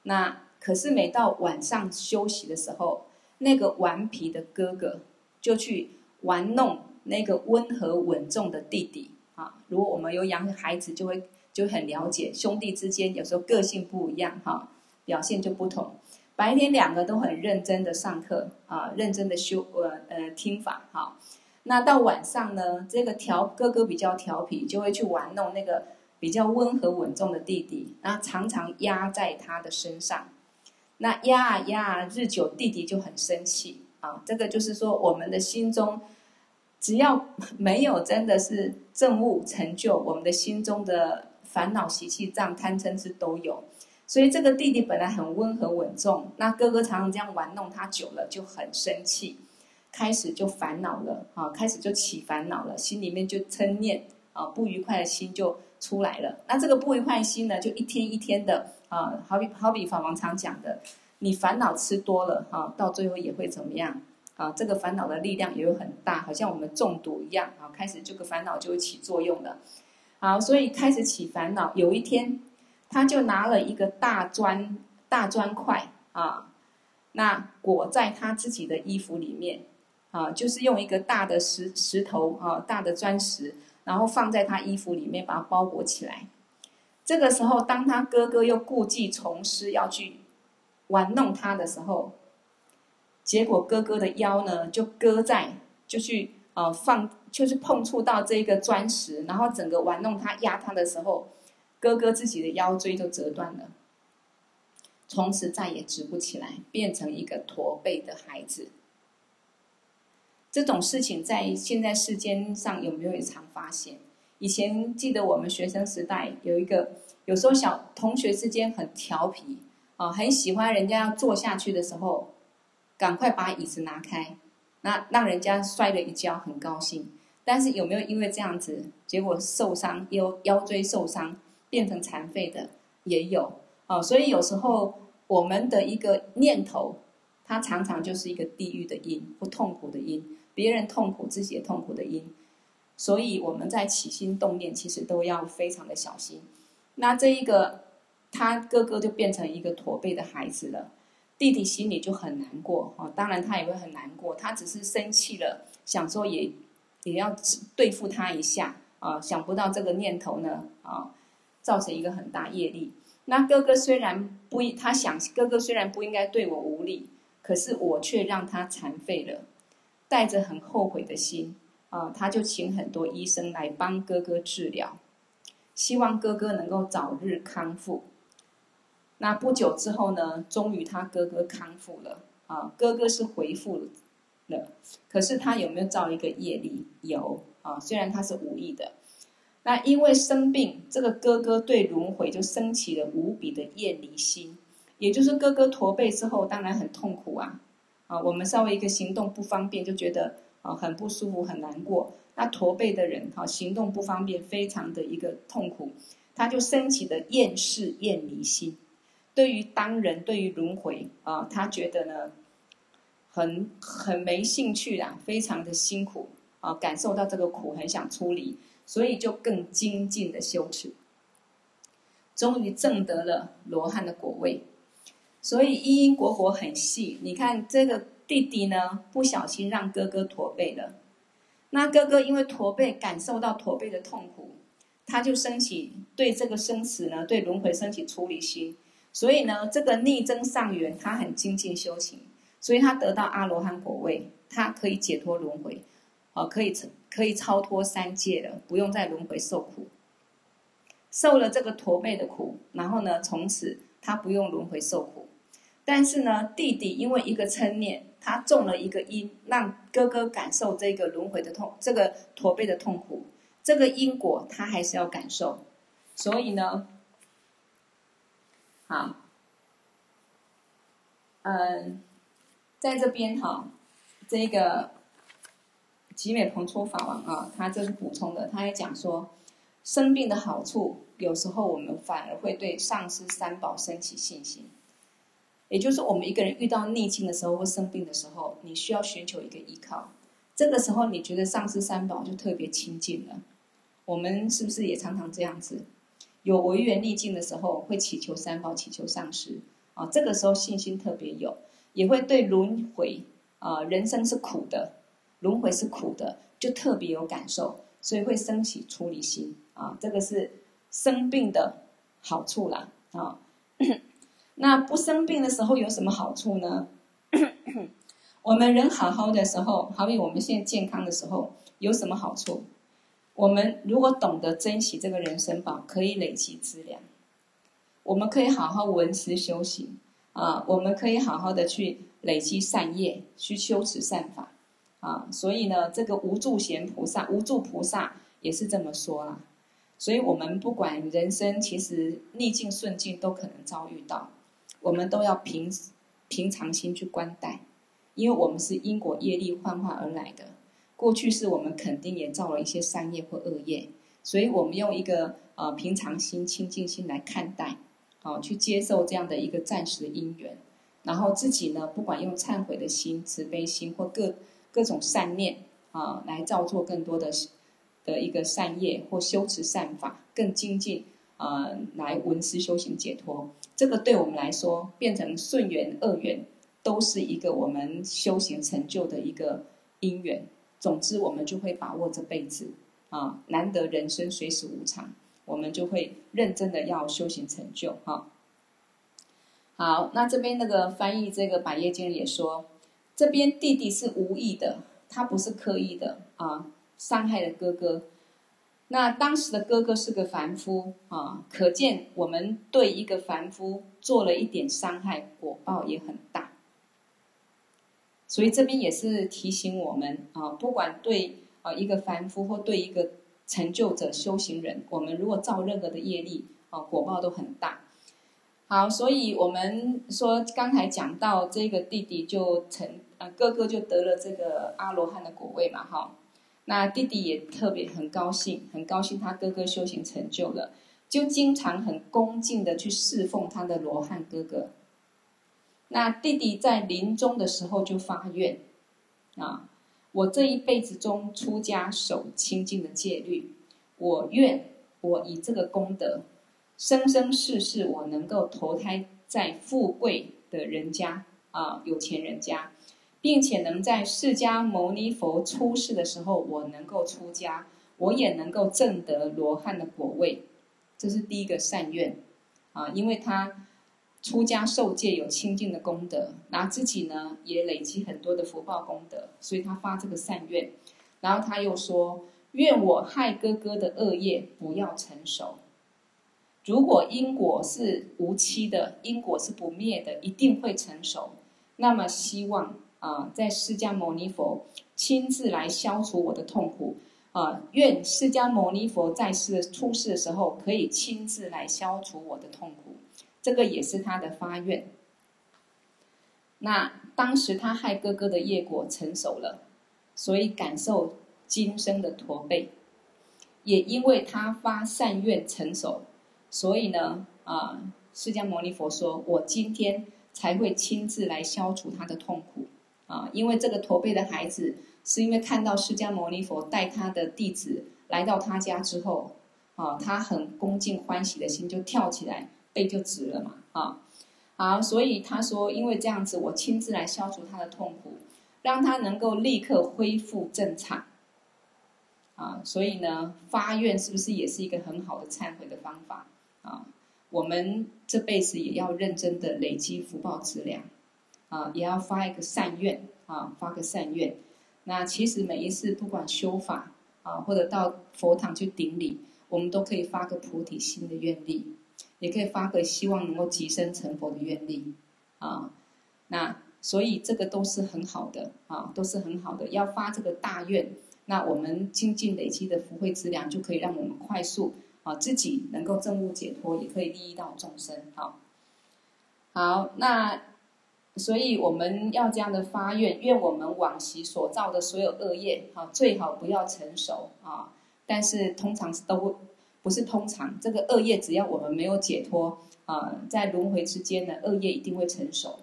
[SPEAKER 1] 那可是每到晚上休息的时候，那个顽皮的哥哥就去玩弄那个温和稳重的弟弟啊。如果我们有养孩子，就会就很了解兄弟之间有时候个性不一样哈，表现就不同。白天两个都很认真的上课啊，认真的修呃呃听法哈。那到晚上呢，这个调哥哥比较调皮，就会去玩弄那个比较温和稳重的弟弟，那常常压在他的身上。那压啊压啊，日久弟弟就很生气啊。这个就是说，我们的心中只要没有真的是正悟成就，我们的心中的烦恼习气障贪嗔痴都有。所以这个弟弟本来很温和稳重，那哥哥常常这样玩弄他久了就很生气，开始就烦恼了啊，开始就起烦恼了，心里面就嗔念啊，不愉快的心就出来了。那这个不愉快心呢，就一天一天的啊，好比好比法王常讲的，你烦恼吃多了啊，到最后也会怎么样啊？这个烦恼的力量也会很大，好像我们中毒一样啊，开始这个烦恼就会起作用了。好，所以开始起烦恼，有一天。他就拿了一个大砖大砖块啊，那裹在他自己的衣服里面啊，就是用一个大的石石头啊，大的砖石，然后放在他衣服里面，把它包裹起来。这个时候，当他哥哥又故技重施要去玩弄他的时候，结果哥哥的腰呢就搁在，就去呃、啊、放，就是碰触到这个砖石，然后整个玩弄他压他的时候。哥哥自己的腰椎就折断了，从此再也直不起来，变成一个驼背的孩子。这种事情在现在世间上有没有也常发现？以前记得我们学生时代有一个，有时候小同学之间很调皮啊，很喜欢人家要坐下去的时候，赶快把椅子拿开，那让人家摔了一跤，很高兴。但是有没有因为这样子，结果受伤，腰腰椎受伤？变成残废的也有啊，所以有时候我们的一个念头，它常常就是一个地狱的因或痛苦的因，别人痛苦，自己也痛苦的因。所以我们在起心动念，其实都要非常的小心。那这一个他哥哥就变成一个驼背的孩子了，弟弟心里就很难过啊，当然他也会很难过，他只是生气了，想说也也要对付他一下啊，想不到这个念头呢啊。造成一个很大业力。那哥哥虽然不，他想哥哥虽然不应该对我无礼，可是我却让他残废了，带着很后悔的心啊，他就请很多医生来帮哥哥治疗，希望哥哥能够早日康复。那不久之后呢，终于他哥哥康复了啊，哥哥是恢复了，可是他有没有造一个业力？有啊，虽然他是无意的。那因为生病，这个哥哥对轮回就升起了无比的厌离心，也就是哥哥驼背之后，当然很痛苦啊，啊，我们稍微一个行动不方便，就觉得啊很不舒服，很难过。那驼背的人，哈，行动不方便，非常的一个痛苦，他就升起的厌世厌离心，对于当人，对于轮回啊，他觉得呢，很很没兴趣啦，非常的辛苦啊，感受到这个苦，很想出离。所以就更精进的修持，终于证得了罗汉的果位。所以因因果果很细，你看这个弟弟呢，不小心让哥哥驼背了。那哥哥因为驼背，感受到驼背的痛苦，他就升起对这个生死呢，对轮回升起出离心。所以呢，这个逆增上缘，他很精进修行，所以他得到阿罗汉果位，他可以解脱轮回。啊，可以成可以超脱三界了，不用再轮回受苦，受了这个驼背的苦，然后呢，从此他不用轮回受苦。但是呢，弟弟因为一个嗔念，他种了一个因，让哥哥感受这个轮回的痛，这个驼背的痛苦，这个因果他还是要感受。所以呢，好，嗯，在这边哈，这个。吉美彭措法王啊，他这是补充的，他也讲说，生病的好处，有时候我们反而会对上师三宝升起信心。也就是我们一个人遇到逆境的时候或生病的时候，你需要寻求一个依靠。这个时候，你觉得上师三宝就特别亲近了。我们是不是也常常这样子？有违缘逆境的时候，会祈求三宝，祈求上师啊。这个时候信心特别有，也会对轮回啊，人生是苦的，轮回是苦的，就特别有感受，所以会升起出离心啊。这个是生病的好处啦啊。那不生病的时候有什么好处呢？我们人好好的时候，好比我们现在健康的时候，有什么好处？我们如果懂得珍惜这个人生宝，可以累积资粮。我们可以好好闻思修行啊，我们可以好好的去累积善业，去修持善法啊。所以呢，这个无住贤菩萨、无住菩萨也是这么说啦。所以我们不管人生，其实逆境顺境都可能遭遇到，我们都要平平常心去观待。因为我们是因果业力幻化而来的，过去是我们肯定也造了一些善业或恶业，所以我们用一个呃平常心、清净心来看待，好、去接受这样的一个暂时的因缘，然后自己呢，不管用忏悔的心、慈悲心或各各种善念啊、来造作更多的的一个善业或修持善法，更精进、呃，来闻思修行解脱，这个对我们来说变成顺缘、恶缘。都是一个我们修行成就的一个因缘。总之，我们就会把握这辈子啊，难得人生随时无常，我们就会认真的要修行成就哈。好，那这边那个翻译这个百业经也说，这边弟弟是无意的，他不是刻意的啊，伤害了哥哥。那当时的哥哥是个凡夫啊，可见我们对一个凡夫做了一点伤害，果报也很大。所以这边也是提醒我们啊，不管对啊一个凡夫或对一个成就者修行人，我们如果造任何的业力啊，果报都很大。好，所以我们说刚才讲到这个弟弟就成啊，哥哥就得了这个阿罗汉的果位嘛，哈。那弟弟也特别很高兴，很高兴他哥哥修行成就了，就经常很恭敬的去侍奉他的罗汉哥哥。那弟弟在临终的时候就发愿，啊，我这一辈子中出家守清净的戒律，我愿我以这个功德，生生世世我能够投胎在富贵的人家啊，有钱人家，并且能在释迦牟尼佛出世的时候，我能够出家，我也能够证得罗汉的果位，这是第一个善愿，啊，因为他。出家受戒有清净的功德，然后自己呢也累积很多的福报功德，所以他发这个善愿。然后他又说：愿我害哥哥的恶业不要成熟。如果因果是无期的，因果是不灭的，一定会成熟。那么希望啊，在释迦牟尼佛亲自来消除我的痛苦啊！愿释迦牟尼佛在世出世的时候，可以亲自来消除我的痛苦。这个也是他的发愿。那当时他害哥哥的业果成熟了，所以感受今生的驼背。也因为他发善愿成熟，所以呢，啊，释迦牟尼佛说：“我今天才会亲自来消除他的痛苦。”啊，因为这个驼背的孩子，是因为看到释迦牟尼佛带他的弟子来到他家之后，啊，他很恭敬欢喜的心就跳起来。背就直了嘛，啊，好，所以他说，因为这样子，我亲自来消除他的痛苦，让他能够立刻恢复正常，啊，所以呢，发愿是不是也是一个很好的忏悔的方法啊？我们这辈子也要认真的累积福报资粮，啊，也要发一个善愿，啊，发个善愿。那其实每一次不管修法啊，或者到佛堂去顶礼，我们都可以发个菩提心的愿力。也可以发个希望能够即生成佛的愿力，啊，那所以这个都是很好的啊，都是很好的。要发这个大愿，那我们精进累积的福慧资粮，就可以让我们快速啊自己能够证悟解脱，也可以利益到众生。好，好，那所以我们要这样的发愿，愿我们往昔所造的所有恶业，啊，最好不要成熟啊。但是通常是都不是通常，这个恶业只要我们没有解脱啊，在轮回之间呢，恶业一定会成熟。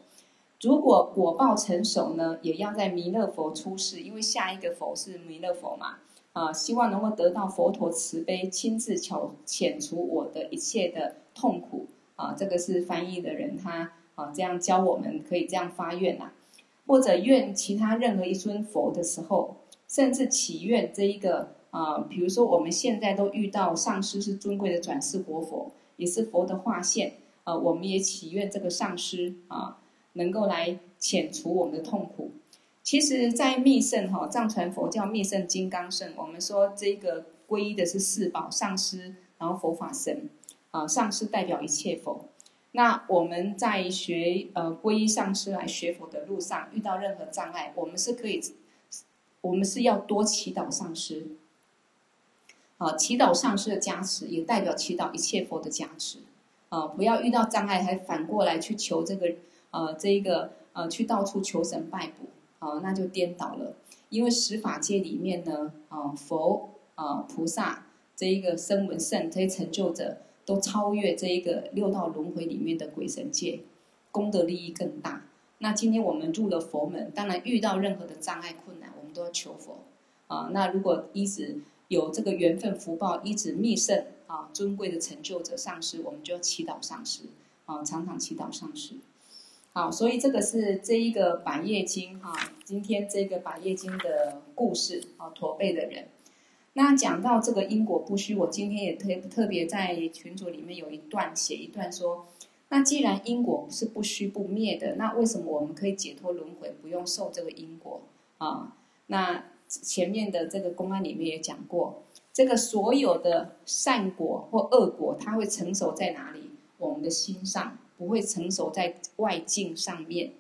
[SPEAKER 1] 如果果报成熟呢，也要在弥勒佛出世，因为下一个佛是弥勒佛嘛啊，希望能够得到佛陀慈悲，亲自遣遣除我的一切的痛苦啊。这个是翻译的人他啊这样教我们可以这样发愿呐、啊，或者愿其他任何一尊佛的时候，甚至祈愿这一个。啊，比如说我们现在都遇到上师是尊贵的转世活佛，也是佛的化现啊，我们也祈愿这个上师啊，能够来遣除我们的痛苦。其实，在密圣哈藏传佛教密圣金刚圣，我们说这个皈依的是四宝上师，然后佛法神啊，上师代表一切佛。那我们在学呃皈依上师来学佛的路上，遇到任何障碍，我们是可以，我们是要多祈祷上师。啊，祈祷上师的加持，也代表祈祷一切佛的加持。啊，不要遇到障碍还反过来去求这个，呃，这一个，呃，去到处求神拜卜，啊，那就颠倒了。因为十法界里面呢，啊，佛啊，菩萨这一个声闻圣这些成就者，都超越这一个六道轮回里面的鬼神界，功德利益更大。那今天我们入了佛门，当然遇到任何的障碍困难，我们都要求佛。啊，那如果一直有这个缘分福报，一直密圣啊，尊贵的成就者上师，我们就要祈祷上师啊，常常祈祷上师。好，所以这个是这一个百业经哈、啊，今天这个百业经的故事啊，驼背的人。那讲到这个因果不虚，我今天也特特别在群组里面有一段写一段说，那既然因果是不虚不灭的，那为什么我们可以解脱轮回，不用受这个因果啊？那前面的这个公案里面也讲过，这个所有的善果或恶果，它会成熟在哪里？我们的心上，不会成熟在外境上面。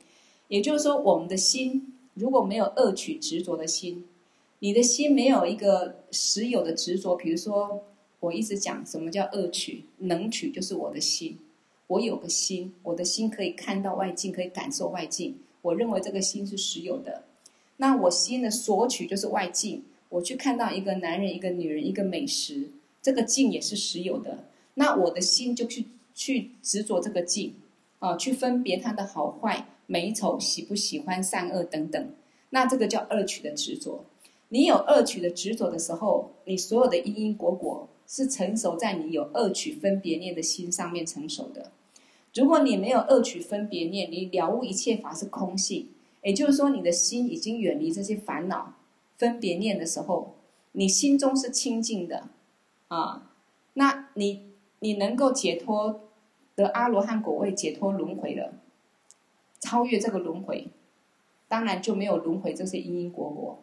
[SPEAKER 1] 也就是说，我们的心如果没有恶取执着的心，你的心没有一个实有的执着。比如说，我一直讲什么叫恶取？能取就是我的心，我有个心，我的心可以看到外境，可以感受外境，我认为这个心是实有的。那我心的索取就是外境，我去看到一个男人、一个女人、一个美食，这个境也是实有的。那我的心就去去执着这个境，啊，去分别它的好坏、美丑、喜不喜欢、善恶等等。那这个叫恶取的执着。你有恶取的执着的时候，你所有的因因果果是成熟在你有恶取分别念的心上面成熟的。如果你没有恶取分别念，你了悟一切法是空性。也就是说，你的心已经远离这些烦恼、分别念的时候，你心中是清净的，啊，那你你能够解脱得阿罗汉果位，解脱轮回了，超越这个轮回，当然就没有轮回这些因因果果。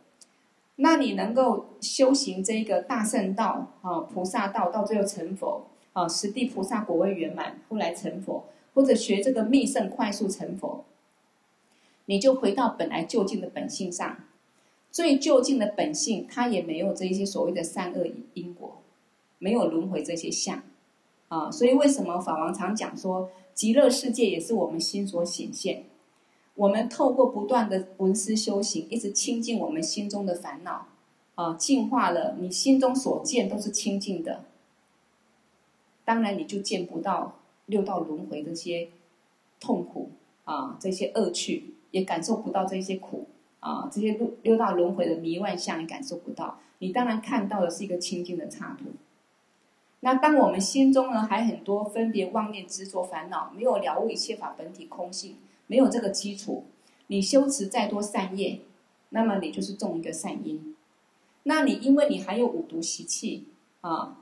[SPEAKER 1] 那你能够修行这个大圣道啊，菩萨道，到最后成佛啊，十地菩萨果位圆满，后来成佛，或者学这个密圣快速成佛。你就回到本来就近的本性上，最究竟的本性，它也没有这一些所谓的善恶因果，没有轮回这些相，啊，所以为什么法王常讲说，极乐世界也是我们心所显现，我们透过不断的闻思修行，一直清净我们心中的烦恼，啊，净化了你心中所见都是清净的，当然你就见不到六道轮回这些痛苦啊，这些恶趣。也感受不到这些苦啊，这些六六道轮回的迷幻相也感受不到。你当然看到的是一个清净的刹土。那当我们心中呢还很多分别妄念执着烦恼，没有了悟一切法本体空性，没有这个基础，你修持再多善业，那么你就是种一个善因。那你因为你还有五毒习气啊，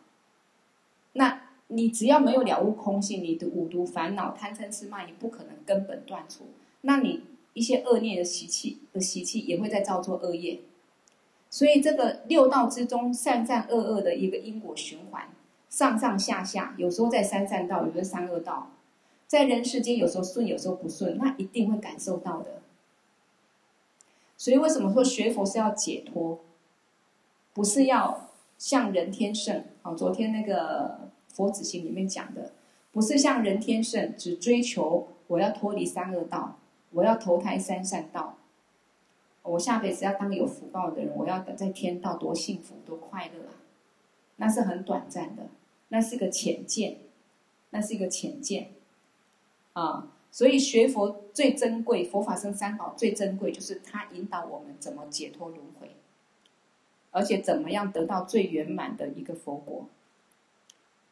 [SPEAKER 1] 那你只要没有了悟空性，你的五毒烦恼贪嗔痴慢你不可能根本断除。那你。一些恶念的习气的习气也会在造作恶业，所以这个六道之中善善恶恶的一个因果循环，上上下下，有时候在三善道，有时候三恶道，在人世间有时候顺，有时候不顺，那一定会感受到的。所以为什么说学佛是要解脱，不是要像人天圣？啊，昨天那个佛子行里面讲的，不是像人天圣，只追求我要脱离三恶道。我要投胎三善道，我下辈子要当有福报的人，我要在天道多幸福多快乐！那是很短暂的，那是个浅见，那是一个浅见，啊，所以学佛最珍贵，佛法僧三宝最珍贵，就是它引导我们怎么解脱轮回，而且怎么样得到最圆满的一个佛果，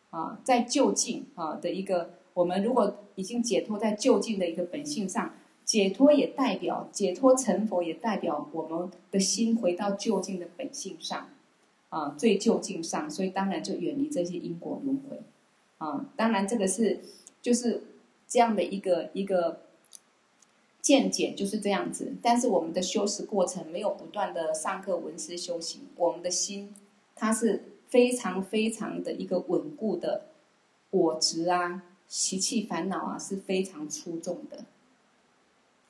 [SPEAKER 1] 啊，在就近啊的一个，我们如果已经解脱在就近的一个本性上。解脱也代表解脱成佛，也代表我们的心回到就近的本性上，啊，最究竟上，所以当然就远离这些因果轮回，啊，当然这个是就是这样的一个一个见解就是这样子。但是我们的修持过程没有不断的上课闻思修行，我们的心它是非常非常的一个稳固的我执啊、习气、烦恼啊是非常出众的。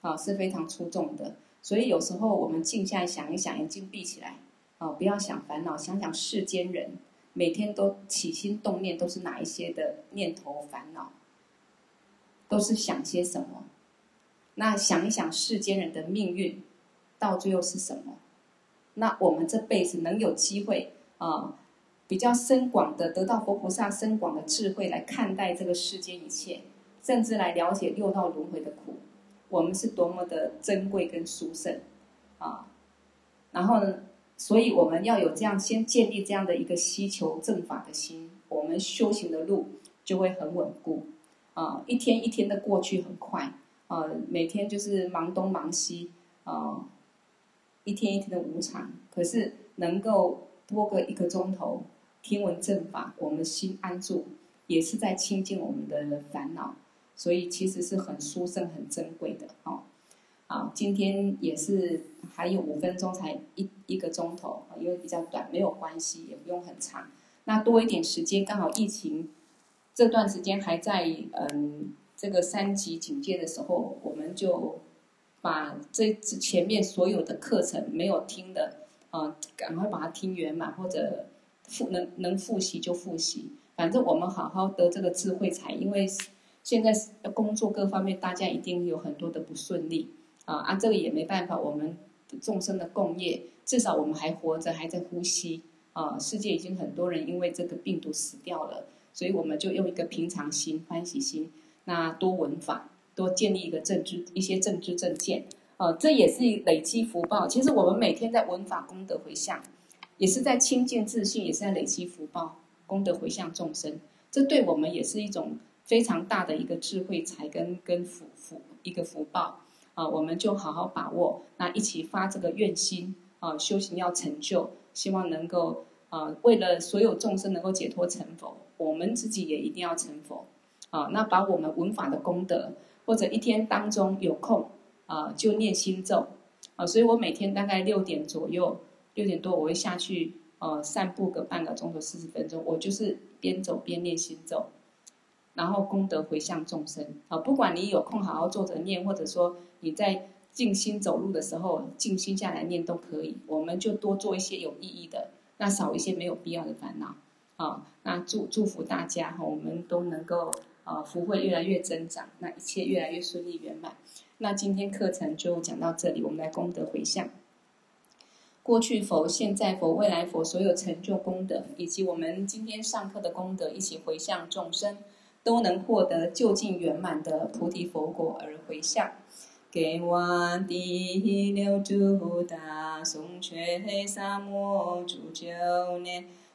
[SPEAKER 1] 啊，是非常出众的。所以有时候我们静下来想一想，眼睛闭起来，啊，不要想烦恼，想想世间人每天都起心动念都是哪一些的念头烦恼，都是想些什么？那想一想世间人的命运，到最后是什么？那我们这辈子能有机会啊，比较深广的得到佛菩萨深广的智慧来看待这个世间一切，甚至来了解六道轮回的苦。我们是多么的珍贵跟殊胜，啊，然后呢，所以我们要有这样先建立这样的一个希求正法的心，我们修行的路就会很稳固，啊，一天一天的过去很快，啊，每天就是忙东忙西，啊，一天一天的无常，可是能够多个一个钟头听闻正法，我们心安住，也是在清净我们的烦恼。所以其实是很殊胜、很珍贵的哦。好，今天也是还有五分钟才一一个钟头，因为比较短，没有关系，也不用很长。那多一点时间，刚好疫情这段时间还在嗯这个三级警戒的时候，我们就把这前面所有的课程没有听的啊，赶快把它听圆满，或者复能能复习就复习。反正我们好好得这个智慧财，因为。现在工作各方面，大家一定有很多的不顺利啊！啊，这个也没办法，我们众生的共业，至少我们还活着，还在呼吸啊！世界已经很多人因为这个病毒死掉了，所以我们就用一个平常心、欢喜心，那多闻法，多建立一个正知、一些正知正见啊！这也是累积福报。其实我们每天在闻法功德回向，也是在清净自信，也是在累积福报功德回向众生。这对我们也是一种。非常大的一个智慧财跟跟福福一个福报啊，我们就好好把握，那一起发这个愿心啊，修行要成就，希望能够啊，为了所有众生能够解脱成佛，我们自己也一定要成佛啊。那把我们文法的功德，或者一天当中有空啊，就念心咒啊。所以我每天大概六点左右，六点多我会下去呃散步个半个钟头四十分钟，我就是边走边念心咒。然后功德回向众生啊，不管你有空好好坐着念，或者说你在静心走路的时候静心下来念都可以。我们就多做一些有意义的，那少一些没有必要的烦恼啊。那祝祝福大家哈，我们都能够啊福慧越来越增长，那一切越来越顺利圆满。那今天课程就讲到这里，我们来功德回向，过去佛、现在佛、未来佛所有成就功德，以及我们今天上课的功德，一起回向众生。都能获得究竟圆满的菩提佛果而回向，给我第六度大颂却萨摩诸九年，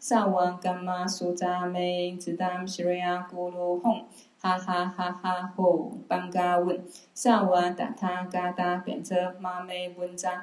[SPEAKER 1] 遮卓美巴瓦。苏多堪尤美巴瓦，苏波堪尤美巴瓦，阿努拉多美巴瓦，萨瓦西迪玛，苏扎美，兹达西瑞亚咕噜哄，哈哈哈哈吼，班嘎问，萨瓦达他嘎达变则玛美文章。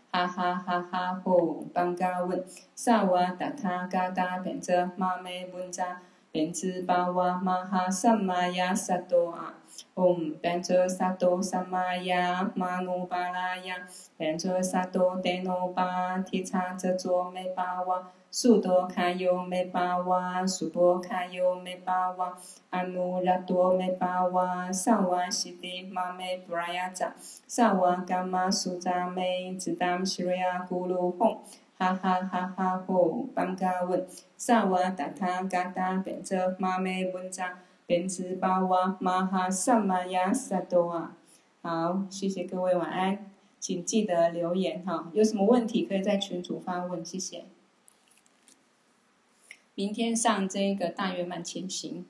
[SPEAKER 1] 哈哈哈哈吼，邦嘎文，萨瓦达他嘎达变则玛美文扎，变兹巴哇玛哈萨玛亚萨多啊。唵，变则萨多萨玛亚玛努巴拉雅，变则萨多德努巴提察则卓美巴哇，苏多卡尤美巴哇，苏波卡尤美巴哇，阿努拉多美巴哇，萨瓦西迪玛美布拉雅扎，萨瓦伽玛苏扎美，兹达西瑞亚咕噜吽，哈哈哈哈吼，班嘎文，萨瓦达他嘎达变则玛美文扎。变质巴哇玛哈萨玛雅萨多啊！好，谢谢各位，晚安，请记得留言哈。有什么问题可以在群组发问，谢谢。明天上这个大圆满前行。